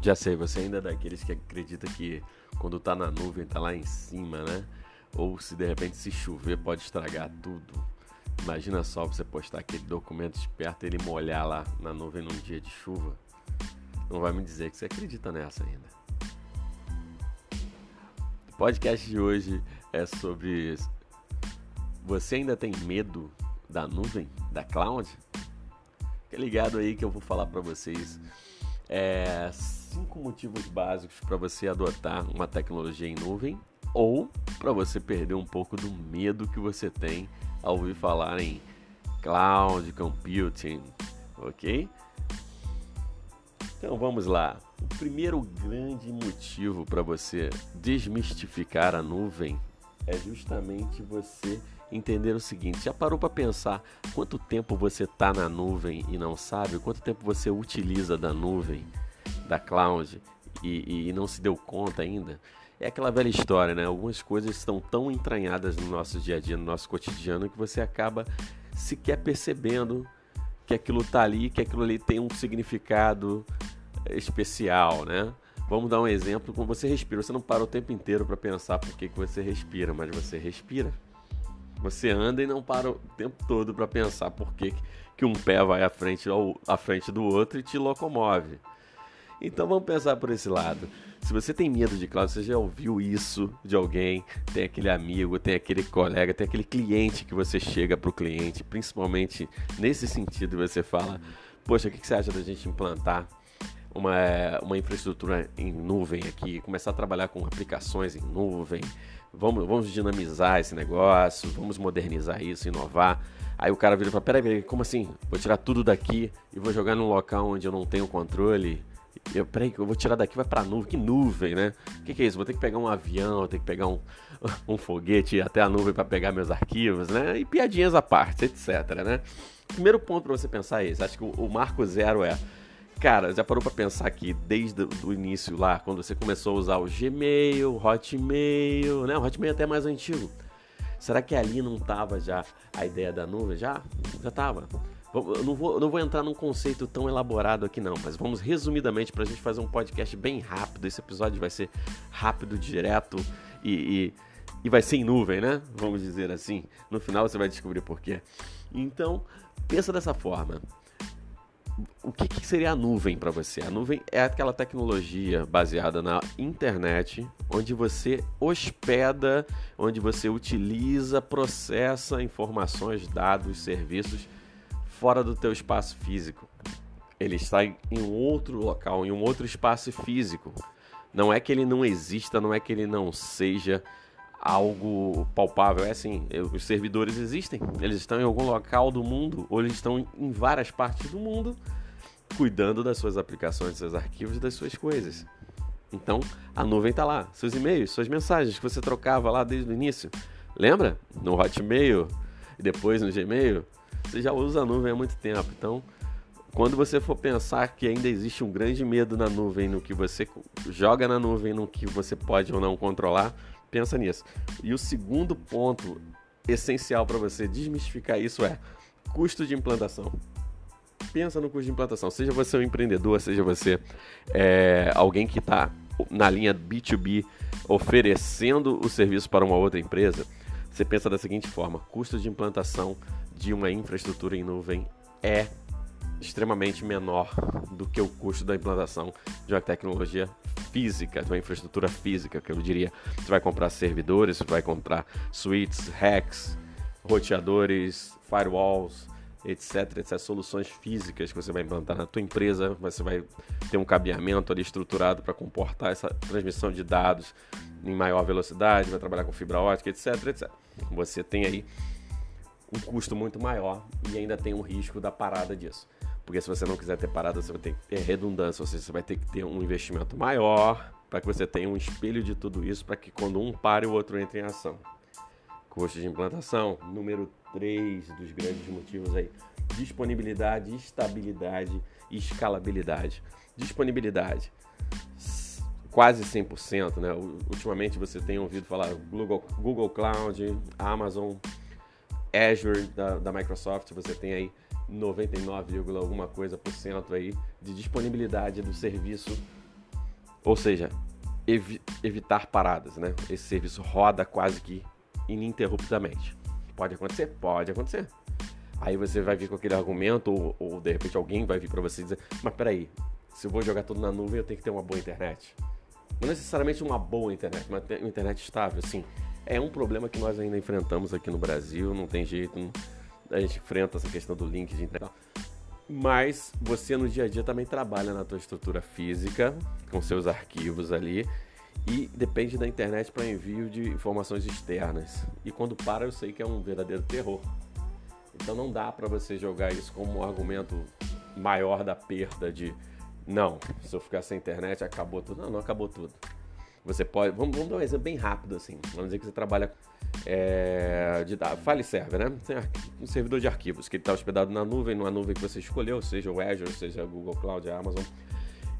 Já sei, você ainda é daqueles que acredita que quando tá na nuvem tá lá em cima, né? Ou se de repente se chover pode estragar tudo. Imagina só você postar aquele documento esperto e ele molhar lá na nuvem num dia de chuva. Não vai me dizer que você acredita nessa ainda. O podcast de hoje é sobre você ainda tem medo da nuvem, da cloud? Fica ligado aí que eu vou falar para vocês é, cinco motivos básicos para você adotar uma tecnologia em nuvem ou para você perder um pouco do medo que você tem ao ouvir falar em cloud computing, ok? Então vamos lá. O primeiro grande motivo para você desmistificar a nuvem é justamente você entender o seguinte: já parou para pensar quanto tempo você está na nuvem e não sabe? Quanto tempo você utiliza da nuvem, da cloud e, e não se deu conta ainda? É aquela velha história, né? Algumas coisas estão tão entranhadas no nosso dia a dia, no nosso cotidiano, que você acaba sequer percebendo que aquilo está ali, que aquilo ali tem um significado especial, né? Vamos dar um exemplo, como você respira. Você não para o tempo inteiro para pensar por que, que você respira, mas você respira. Você anda e não para o tempo todo para pensar por que, que um pé vai à frente, ao, à frente do outro e te locomove. Então vamos pensar por esse lado. Se você tem medo de cloud, você já ouviu isso de alguém, tem aquele amigo, tem aquele colega, tem aquele cliente que você chega para o cliente, principalmente nesse sentido, você fala: Poxa, o que você acha da gente implantar uma, uma infraestrutura em nuvem aqui, começar a trabalhar com aplicações em nuvem? vamos, vamos dinamizar esse negócio, vamos modernizar isso, inovar. Aí o cara vira e fala: peraí, como assim? Vou tirar tudo daqui e vou jogar num local onde eu não tenho controle. Eu, peraí, eu vou tirar daqui, vai pra nuvem. Que nuvem, né? O que, que, é isso? Vou ter que pegar um avião, vou ter que pegar um, um foguete até a nuvem para pegar meus arquivos, né? E piadinhas à parte, etc, né? Primeiro ponto para você pensar é esse. Acho que o, o marco zero é Cara, já parou para pensar que desde o início lá, quando você começou a usar o Gmail, Hotmail, né? O Hotmail é até mais antigo. Será que ali não tava já a ideia da nuvem? Já? Já tava. Eu não vou, não vou entrar num conceito tão elaborado aqui não, mas vamos resumidamente para a gente fazer um podcast bem rápido. Esse episódio vai ser rápido, direto e, e, e vai ser em nuvem, né? Vamos dizer assim. No final você vai descobrir por quê. Então, pensa dessa forma o que, que seria a nuvem para você? A nuvem é aquela tecnologia baseada na internet, onde você hospeda, onde você utiliza, processa informações, dados, serviços fora do teu espaço físico. Ele está em um outro local, em um outro espaço físico. Não é que ele não exista, não é que ele não seja algo palpável. É assim, os servidores existem, eles estão em algum local do mundo, ou eles estão em várias partes do mundo, cuidando das suas aplicações, dos seus arquivos das suas coisas. Então, a nuvem está lá, seus e-mails, suas mensagens que você trocava lá desde o início. Lembra? No Hotmail depois no Gmail, você já usa a nuvem há muito tempo. Então, quando você for pensar que ainda existe um grande medo na nuvem, no que você joga na nuvem, no que você pode ou não controlar, Pensa nisso. E o segundo ponto essencial para você desmistificar isso é custo de implantação. Pensa no custo de implantação. Seja você um empreendedor, seja você é, alguém que está na linha B2B oferecendo o serviço para uma outra empresa, você pensa da seguinte forma: custo de implantação de uma infraestrutura em nuvem é extremamente menor do que o custo da implantação de uma tecnologia física, de uma infraestrutura física, que eu diria. Você vai comprar servidores, você vai comprar suítes, hacks, roteadores, firewalls, etc, etc, soluções físicas que você vai implantar na tua empresa, você vai ter um cabeamento ali estruturado para comportar essa transmissão de dados em maior velocidade, vai trabalhar com fibra ótica, etc, etc. Você tem aí um custo muito maior e ainda tem um risco da parada disso. Porque se você não quiser ter parada, você vai ter que ter redundância, ou seja, você vai ter que ter um investimento maior para que você tenha um espelho de tudo isso, para que quando um pare, o outro entre em ação. Custo de implantação, número 3 dos grandes motivos aí. Disponibilidade, estabilidade e escalabilidade. Disponibilidade, quase 100%, né? Ultimamente você tem ouvido falar Google, Google Cloud, Amazon, Azure da, da Microsoft, você tem aí 99, alguma coisa por cento aí de disponibilidade do serviço Ou seja, evi evitar paradas, né? Esse serviço roda quase que ininterruptamente. Pode acontecer? Pode acontecer. Aí você vai vir com aquele argumento, ou, ou de repente alguém vai vir para você dizer: Mas peraí, se eu vou jogar tudo na nuvem, eu tenho que ter uma boa internet. Não necessariamente uma boa internet, mas uma internet estável, assim. É um problema que nós ainda enfrentamos aqui no Brasil, não tem jeito, não, a gente enfrenta essa questão do link de internet. Mas você no dia a dia também trabalha na tua estrutura física, com seus arquivos ali, e depende da internet para envio de informações externas. E quando para, eu sei que é um verdadeiro terror. Então não dá para você jogar isso como um argumento maior da perda de não, se eu ficar sem internet acabou tudo. Não, não acabou tudo. Você pode. Vamos, vamos dar um exemplo bem rápido assim. Vamos dizer que você trabalha. É, de, file server, né? Tem um servidor de arquivos que está hospedado na nuvem, numa nuvem que você escolheu, seja o Azure, seja o Google Cloud, a Amazon.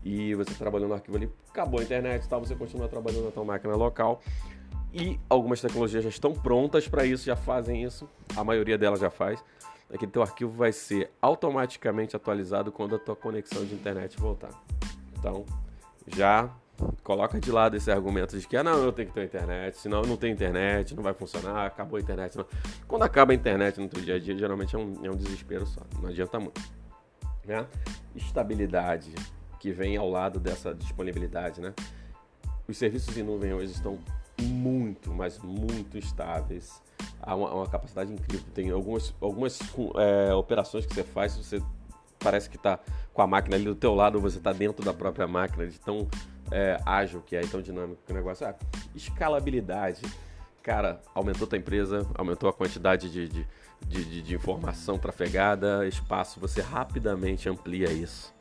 E você trabalhando no arquivo ali, acabou a internet e tal, você continua trabalhando na tua máquina local. E algumas tecnologias já estão prontas para isso, já fazem isso. A maioria delas já faz. Aquele teu arquivo vai ser automaticamente atualizado quando a tua conexão de internet voltar. Então, já coloca de lado esse argumento de que ah, não, eu tenho que ter internet, senão não tenho internet, não vai funcionar, acabou a internet. Não. Quando acaba a internet no teu dia a dia, geralmente é um, é um desespero só, não adianta muito. Né? Estabilidade que vem ao lado dessa disponibilidade, né? Os serviços em nuvem hoje estão muito, mas muito estáveis. Há uma, uma capacidade incrível. Tem algumas, algumas é, operações que você faz, você parece que está com a máquina ali do teu lado, ou você está dentro da própria máquina, de tão é, ágil que é, tão dinâmico que o negócio é. Escalabilidade. Cara, aumentou tua empresa, aumentou a quantidade de, de, de, de informação trafegada, espaço, você rapidamente amplia isso.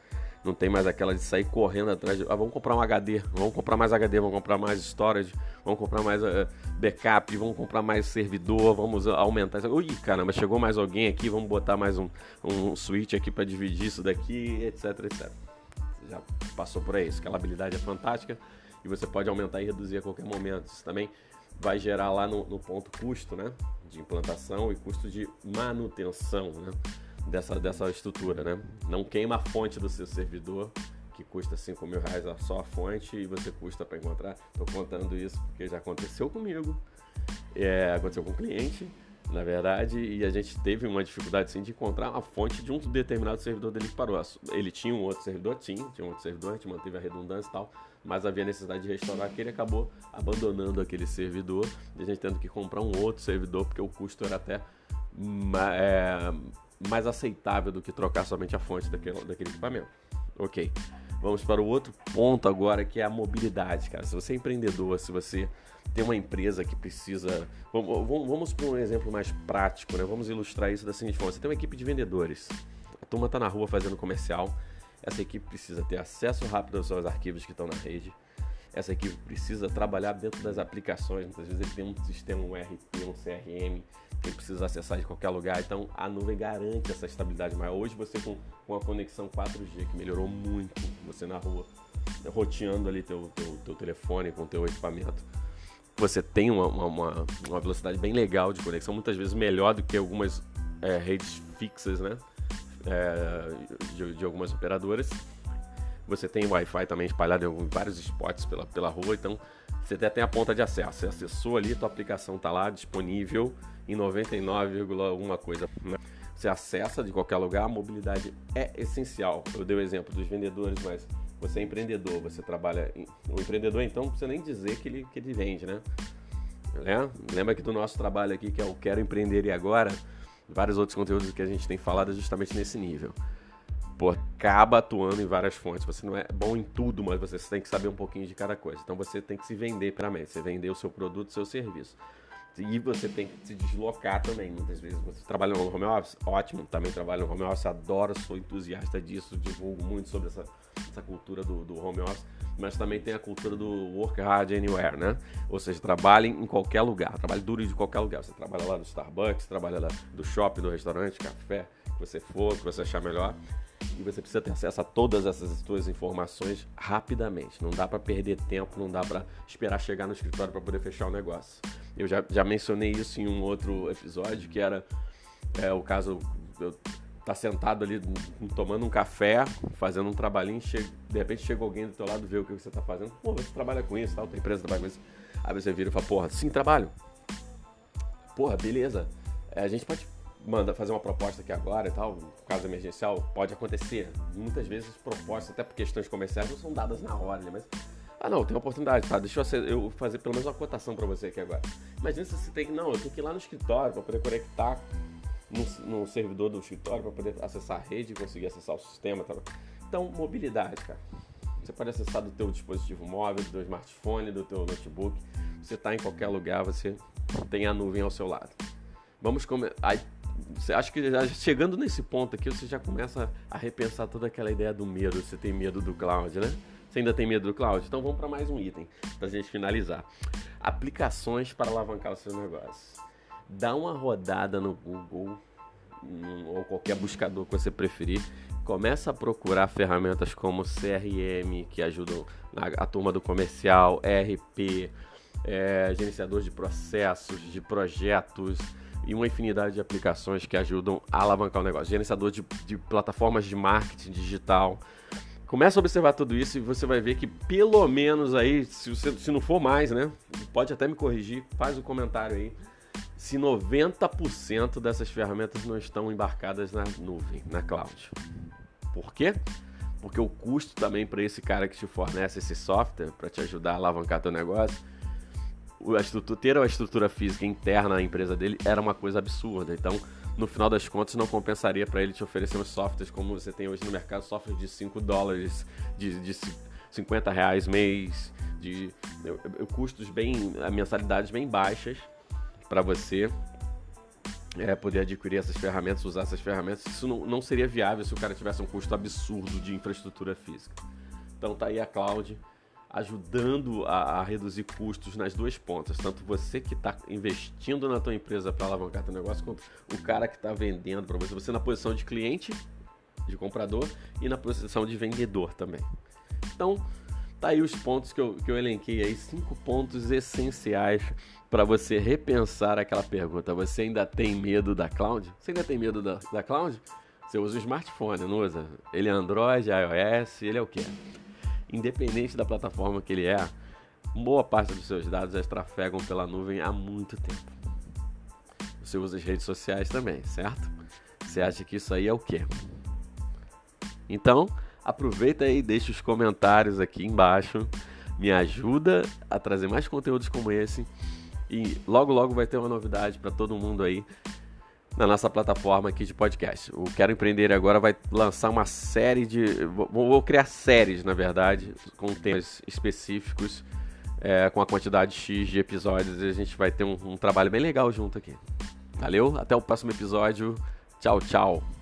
Não tem mais aquela de sair correndo atrás de. Ah, vamos comprar um HD, vamos comprar mais HD, vamos comprar mais storage, vamos comprar mais uh, backup, vamos comprar mais servidor, vamos aumentar. Ui, caramba, chegou mais alguém aqui, vamos botar mais um, um switch aqui para dividir isso daqui, etc, etc. Já passou por aí. Escalabilidade é fantástica e você pode aumentar e reduzir a qualquer momento. Isso também vai gerar lá no, no ponto custo, né? De implantação e custo de manutenção, né? dessa, dessa estrutura, né? Não queima a fonte do seu servidor, que custa 5 mil reais só a fonte e você custa para encontrar. Estou contando isso porque já aconteceu comigo, é, aconteceu com o cliente, na verdade, e a gente teve uma dificuldade sim de encontrar a fonte de um determinado servidor dele que parou. Ele tinha um outro servidor, tinha, tinha um outro servidor, a gente manteve a redundância e tal, mas havia necessidade de restaurar que ele acabou abandonando aquele servidor e a gente tendo que comprar um outro servidor porque o custo era até é, mais aceitável do que trocar somente a fonte daquele, daquele equipamento. Ok. Vamos para o outro ponto agora, que é a mobilidade, cara. Se você é empreendedor, se você tem uma empresa que precisa. Vamos, vamos para um exemplo mais prático, né? Vamos ilustrar isso da seguinte forma: você tem uma equipe de vendedores, a turma está na rua fazendo comercial, essa equipe precisa ter acesso rápido aos seus arquivos que estão na rede, essa equipe precisa trabalhar dentro das aplicações, muitas vezes ele tem um sistema, um RP, um CRM, que precisa acessar de qualquer lugar, então a nuvem garante essa estabilidade maior. Hoje você com, com a conexão 4G, que melhorou muito, você na rua, roteando ali teu, teu, teu telefone com teu equipamento, você tem uma, uma, uma, velocidade bem legal de conexão, muitas vezes melhor do que algumas é, redes fixas, né? É, de, de algumas operadoras. Você tem Wi-Fi também espalhado em vários spots pela, pela rua, então você até tem a ponta de acesso. Você acessou ali, tua aplicação está lá disponível em 99, alguma coisa. Né? Você acessa de qualquer lugar, a mobilidade é essencial. Eu dei o exemplo dos vendedores, mas você é empreendedor, você trabalha. Em... O empreendedor, então, não precisa nem dizer que ele, que ele vende, né? né? Lembra que do nosso trabalho aqui, que é o Quero Empreender e Agora, vários outros conteúdos que a gente tem falado é justamente nesse nível pô, acaba atuando em várias fontes. Você não é bom em tudo, mas você tem que saber um pouquinho de cada coisa. Então você tem que se vender mim, você vender o seu produto, o seu serviço. E você tem que se deslocar também. Muitas vezes você trabalha no home office, ótimo, também trabalho no home office, adoro, sou entusiasta disso, divulgo muito sobre essa, essa cultura do, do home office, mas também tem a cultura do work hard anywhere, né? Ou seja, trabalhe em qualquer lugar, trabalhe duro de qualquer lugar. Você trabalha lá no Starbucks, trabalha lá do shopping, do restaurante, café, que você for, que você achar melhor e você precisa ter acesso a todas essas suas informações rapidamente. Não dá para perder tempo, não dá para esperar chegar no escritório para poder fechar o negócio. Eu já, já mencionei isso em um outro episódio, que era é, o caso. Eu tá sentado ali tomando um café, fazendo um trabalhinho, de repente chega alguém do teu lado, vê o que você tá fazendo, pô, você trabalha com isso, tal, tua empresa trabalha com isso. Aí você vira e fala, porra, sim, trabalho. Porra, beleza. É, a gente pode mandar fazer uma proposta aqui agora e tal, caso emergencial, pode acontecer. Muitas vezes propostas, até por questões comerciais, não são dadas na hora, né? mas ah, não, tem uma oportunidade, tá? Deixa eu, eu fazer pelo menos uma cotação para você aqui agora. Imagina se você tem que, não, eu tenho que ir lá no escritório para poder conectar no, no servidor do escritório para poder acessar a rede e conseguir acessar o sistema. Tá? Então, mobilidade, cara. Você pode acessar do teu dispositivo móvel, do teu smartphone, do teu notebook. Você está em qualquer lugar, você tem a nuvem ao seu lado. Vamos começar. Acha que chegando nesse ponto aqui, você já começa a repensar toda aquela ideia do medo. Você tem medo do cloud, né? Você ainda tem medo do cloud? Então vamos para mais um item para a gente finalizar. Aplicações para alavancar o seu negócio dá uma rodada no Google ou qualquer buscador que você preferir. Começa a procurar ferramentas como CRM, que ajudam a, a turma do comercial, RP, é, gerenciador de processos, de projetos e uma infinidade de aplicações que ajudam a alavancar o negócio. Gerenciador de, de plataformas de marketing digital. Começa a observar tudo isso e você vai ver que pelo menos aí, se, você, se não for mais, né? Pode até me corrigir, faz o um comentário aí se 90% dessas ferramentas não estão embarcadas na nuvem, na cloud. Por quê? Porque o custo também para esse cara que te fornece esse software para te ajudar a alavancar teu negócio, a estrutura, ter a estrutura física interna na empresa dele era uma coisa absurda. Então, no final das contas, não compensaria para ele te oferecer uns softwares como você tem hoje no mercado, softwares de 5 dólares, de, de 50 reais mês, de, de custos bem, mensalidades bem baixas para você é, poder adquirir essas ferramentas, usar essas ferramentas. Isso não, não seria viável se o cara tivesse um custo absurdo de infraestrutura física. Então tá aí a cloud ajudando a, a reduzir custos nas duas pontas, tanto você que está investindo na tua empresa para alavancar teu negócio, quanto o cara que está vendendo para você. Você na posição de cliente, de comprador e na posição de vendedor também. Então, Tá aí os pontos que eu, que eu elenquei aí, cinco pontos essenciais para você repensar aquela pergunta. Você ainda tem medo da cloud? Você ainda tem medo da, da cloud? Você usa o smartphone, não usa? Ele é Android, iOS, ele é o quê? Independente da plataforma que ele é, boa parte dos seus dados já trafegam pela nuvem há muito tempo. Você usa as redes sociais também, certo? Você acha que isso aí é o quê? Então, Aproveita e deixa os comentários aqui embaixo. Me ajuda a trazer mais conteúdos como esse. E logo, logo vai ter uma novidade para todo mundo aí na nossa plataforma aqui de podcast. O Quero Empreender agora vai lançar uma série de. Vou criar séries, na verdade, com temas específicos, é, com a quantidade X de episódios. E a gente vai ter um, um trabalho bem legal junto aqui. Valeu? Até o próximo episódio. Tchau, tchau.